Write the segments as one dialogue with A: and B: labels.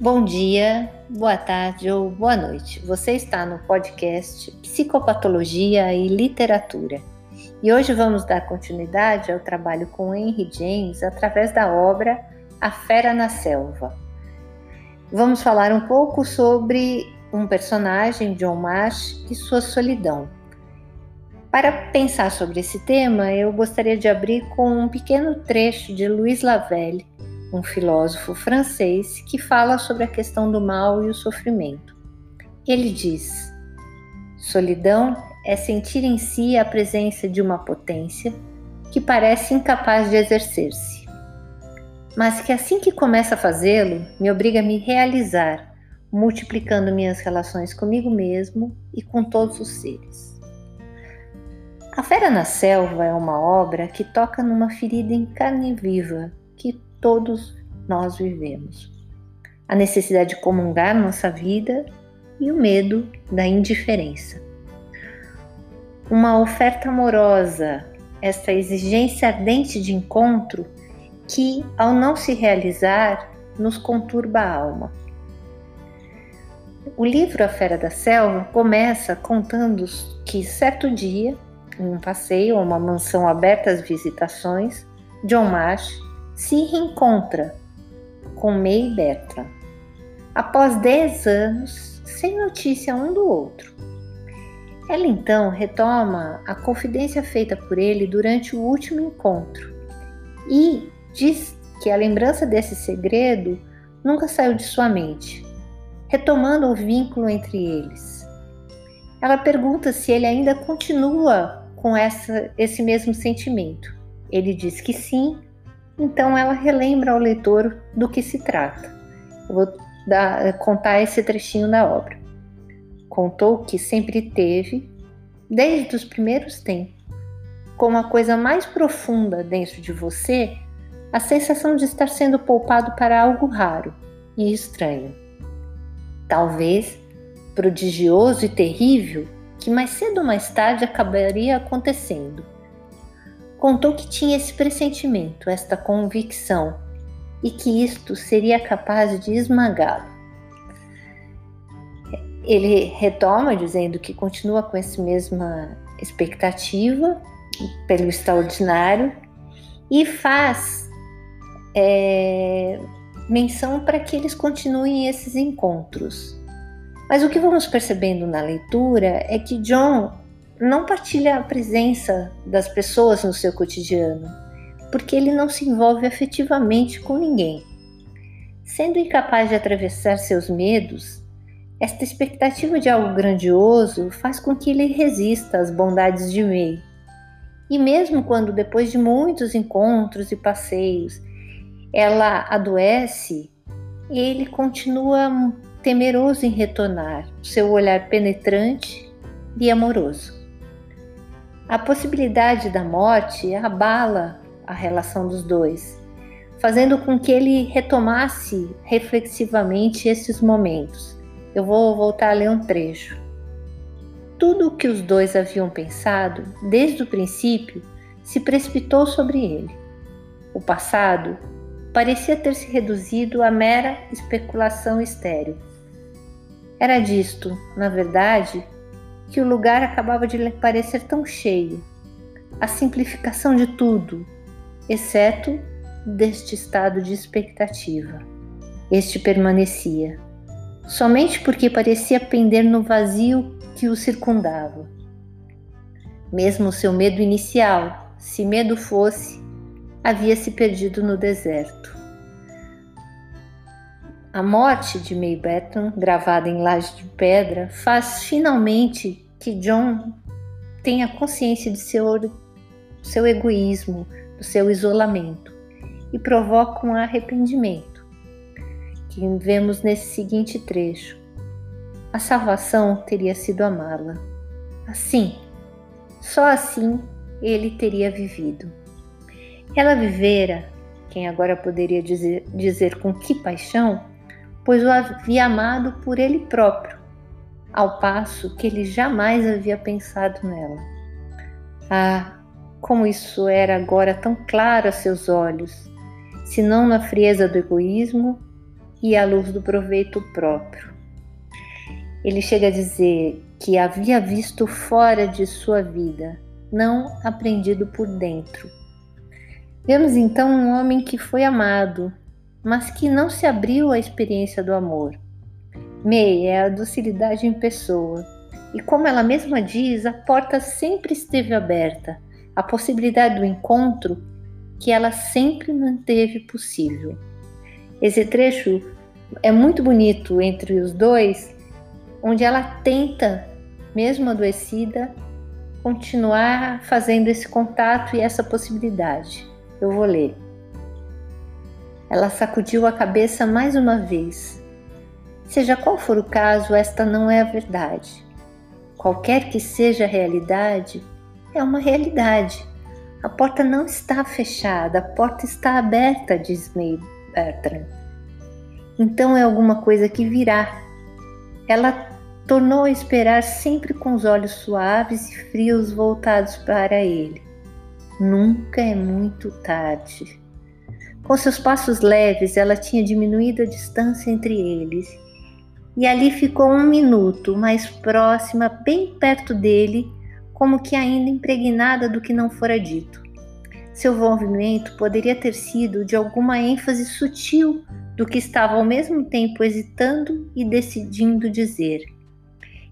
A: Bom dia, boa tarde ou boa noite. Você está no podcast Psicopatologia e Literatura. E hoje vamos dar continuidade ao trabalho com Henry James através da obra A Fera na Selva. Vamos falar um pouco sobre um personagem, John Marsh, e sua solidão. Para pensar sobre esse tema, eu gostaria de abrir com um pequeno trecho de Louis Lavelle, um filósofo francês que fala sobre a questão do mal e o sofrimento. Ele diz: solidão é sentir em si a presença de uma potência que parece incapaz de exercer-se, mas que assim que começa a fazê-lo, me obriga a me realizar, multiplicando minhas relações comigo mesmo e com todos os seres. A Fera na Selva é uma obra que toca numa ferida em carne viva todos nós vivemos. A necessidade de comungar nossa vida e o medo da indiferença. Uma oferta amorosa, esta exigência ardente de encontro que, ao não se realizar, nos conturba a alma. O livro A Fera da Selva começa contando que certo dia, em um passeio a uma mansão aberta às visitações, John Marsh se reencontra com May Bertram, após 10 anos sem notícia um do outro. Ela então retoma a confidência feita por ele durante o último encontro e diz que a lembrança desse segredo nunca saiu de sua mente, retomando o vínculo entre eles. Ela pergunta se ele ainda continua com essa, esse mesmo sentimento. Ele diz que sim, então ela relembra ao leitor do que se trata. Eu vou dar, contar esse trechinho da obra. Contou que sempre teve, desde os primeiros tempos, como a coisa mais profunda dentro de você, a sensação de estar sendo poupado para algo raro e estranho. Talvez prodigioso e terrível, que mais cedo ou mais tarde acabaria acontecendo contou que tinha esse pressentimento, esta convicção, e que isto seria capaz de esmagá-lo. Ele retoma dizendo que continua com essa mesma expectativa pelo extraordinário e faz é, menção para que eles continuem esses encontros. Mas o que vamos percebendo na leitura é que John não partilha a presença das pessoas no seu cotidiano, porque ele não se envolve afetivamente com ninguém. Sendo incapaz de atravessar seus medos, esta expectativa de algo grandioso faz com que ele resista às bondades de May. E mesmo quando, depois de muitos encontros e passeios, ela adoece, ele continua temeroso em retornar, seu olhar penetrante e amoroso. A possibilidade da morte abala a relação dos dois, fazendo com que ele retomasse reflexivamente esses momentos. Eu vou voltar a ler um trecho. Tudo o que os dois haviam pensado, desde o princípio, se precipitou sobre ele. O passado parecia ter se reduzido a mera especulação estéril. Era disto, na verdade, que o lugar acabava de lhe parecer tão cheio. A simplificação de tudo, exceto deste estado de expectativa. Este permanecia, somente porque parecia pender no vazio que o circundava. Mesmo seu medo inicial, se medo fosse, havia se perdido no deserto. A morte de May gravada em laje de pedra, faz finalmente que John tenha consciência de seu, seu egoísmo, do seu isolamento e provoca um arrependimento, que vemos nesse seguinte trecho. A salvação teria sido amá-la. Assim, só assim ele teria vivido. Ela vivera, quem agora poderia dizer, dizer com que paixão, pois o havia amado por ele próprio, ao passo que ele jamais havia pensado nela. Ah, como isso era agora tão claro a seus olhos, se não na frieza do egoísmo, e à luz do proveito próprio. Ele chega a dizer que havia visto fora de sua vida, não aprendido por dentro. Vemos então um homem que foi amado, mas que não se abriu à experiência do amor. May é a docilidade em pessoa, e como ela mesma diz, a porta sempre esteve aberta, a possibilidade do encontro que ela sempre manteve possível. Esse trecho é muito bonito entre os dois, onde ela tenta, mesmo adoecida, continuar fazendo esse contato e essa possibilidade. Eu vou ler. Ela sacudiu a cabeça mais uma vez. Seja qual for o caso, esta não é a verdade. Qualquer que seja a realidade, é uma realidade. A porta não está fechada, a porta está aberta, diz May Bertrand. Então é alguma coisa que virá. Ela tornou a esperar sempre com os olhos suaves e frios voltados para ele. Nunca é muito tarde. Com seus passos leves, ela tinha diminuído a distância entre eles. E ali ficou um minuto, mais próxima, bem perto dele, como que ainda impregnada do que não fora dito. Seu movimento poderia ter sido de alguma ênfase sutil do que estava ao mesmo tempo hesitando e decidindo dizer.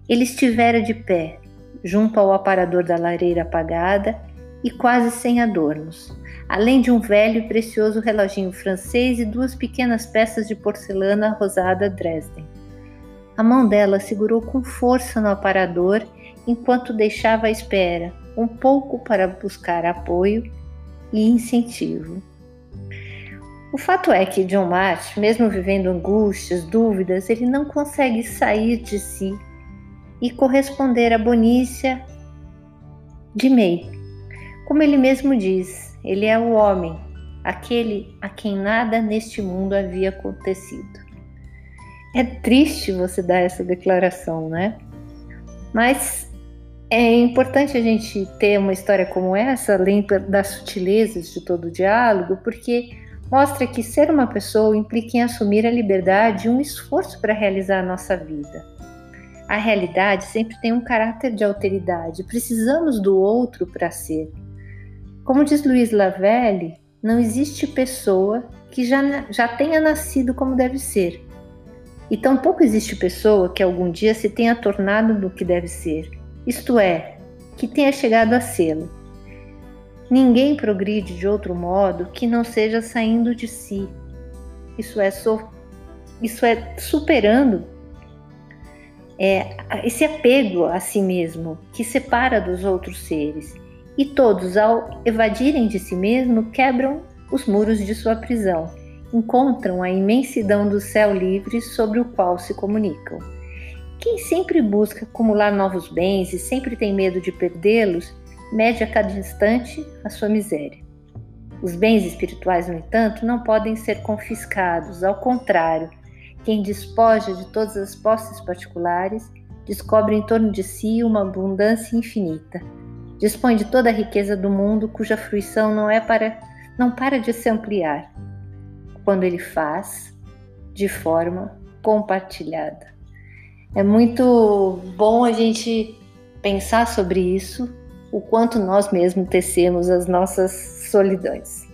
A: Ele estivera de pé, junto ao aparador da lareira apagada e quase sem adornos, além de um velho e precioso reloginho francês e duas pequenas peças de porcelana rosada Dresden. A mão dela segurou com força no aparador enquanto deixava à espera, um pouco para buscar apoio e incentivo. O fato é que John March, mesmo vivendo angústias, dúvidas, ele não consegue sair de si e corresponder à bonícia de May. Como ele mesmo diz, ele é o homem, aquele a quem nada neste mundo havia acontecido. É triste você dar essa declaração, né? Mas é importante a gente ter uma história como essa, além das sutilezas de todo o diálogo, porque mostra que ser uma pessoa implica em assumir a liberdade e um esforço para realizar a nossa vida. A realidade sempre tem um caráter de alteridade, precisamos do outro para ser. Como diz Luiz Lavelle, não existe pessoa que já, já tenha nascido como deve ser. E tampouco existe pessoa que algum dia se tenha tornado no que deve ser, isto é, que tenha chegado a sê-lo. Ninguém progride de outro modo que não seja saindo de si. Isso é, so, isso é superando é esse apego a si mesmo que separa dos outros seres. E todos, ao evadirem de si mesmo, quebram os muros de sua prisão, encontram a imensidão do céu livre sobre o qual se comunicam. Quem sempre busca acumular novos bens e sempre tem medo de perdê-los, mede a cada instante a sua miséria. Os bens espirituais, no entanto, não podem ser confiscados, ao contrário, quem despoja de todas as posses particulares descobre em torno de si uma abundância infinita. Dispõe de toda a riqueza do mundo cuja fruição não é para não para de se ampliar quando ele faz de forma compartilhada. É muito bom a gente pensar sobre isso, o quanto nós mesmos tecemos as nossas solidões.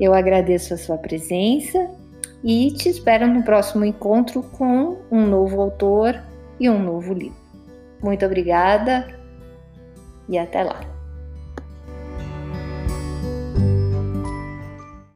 A: Eu agradeço a sua presença e te espero no próximo encontro com um novo autor e um novo livro. Muito obrigada e até lá!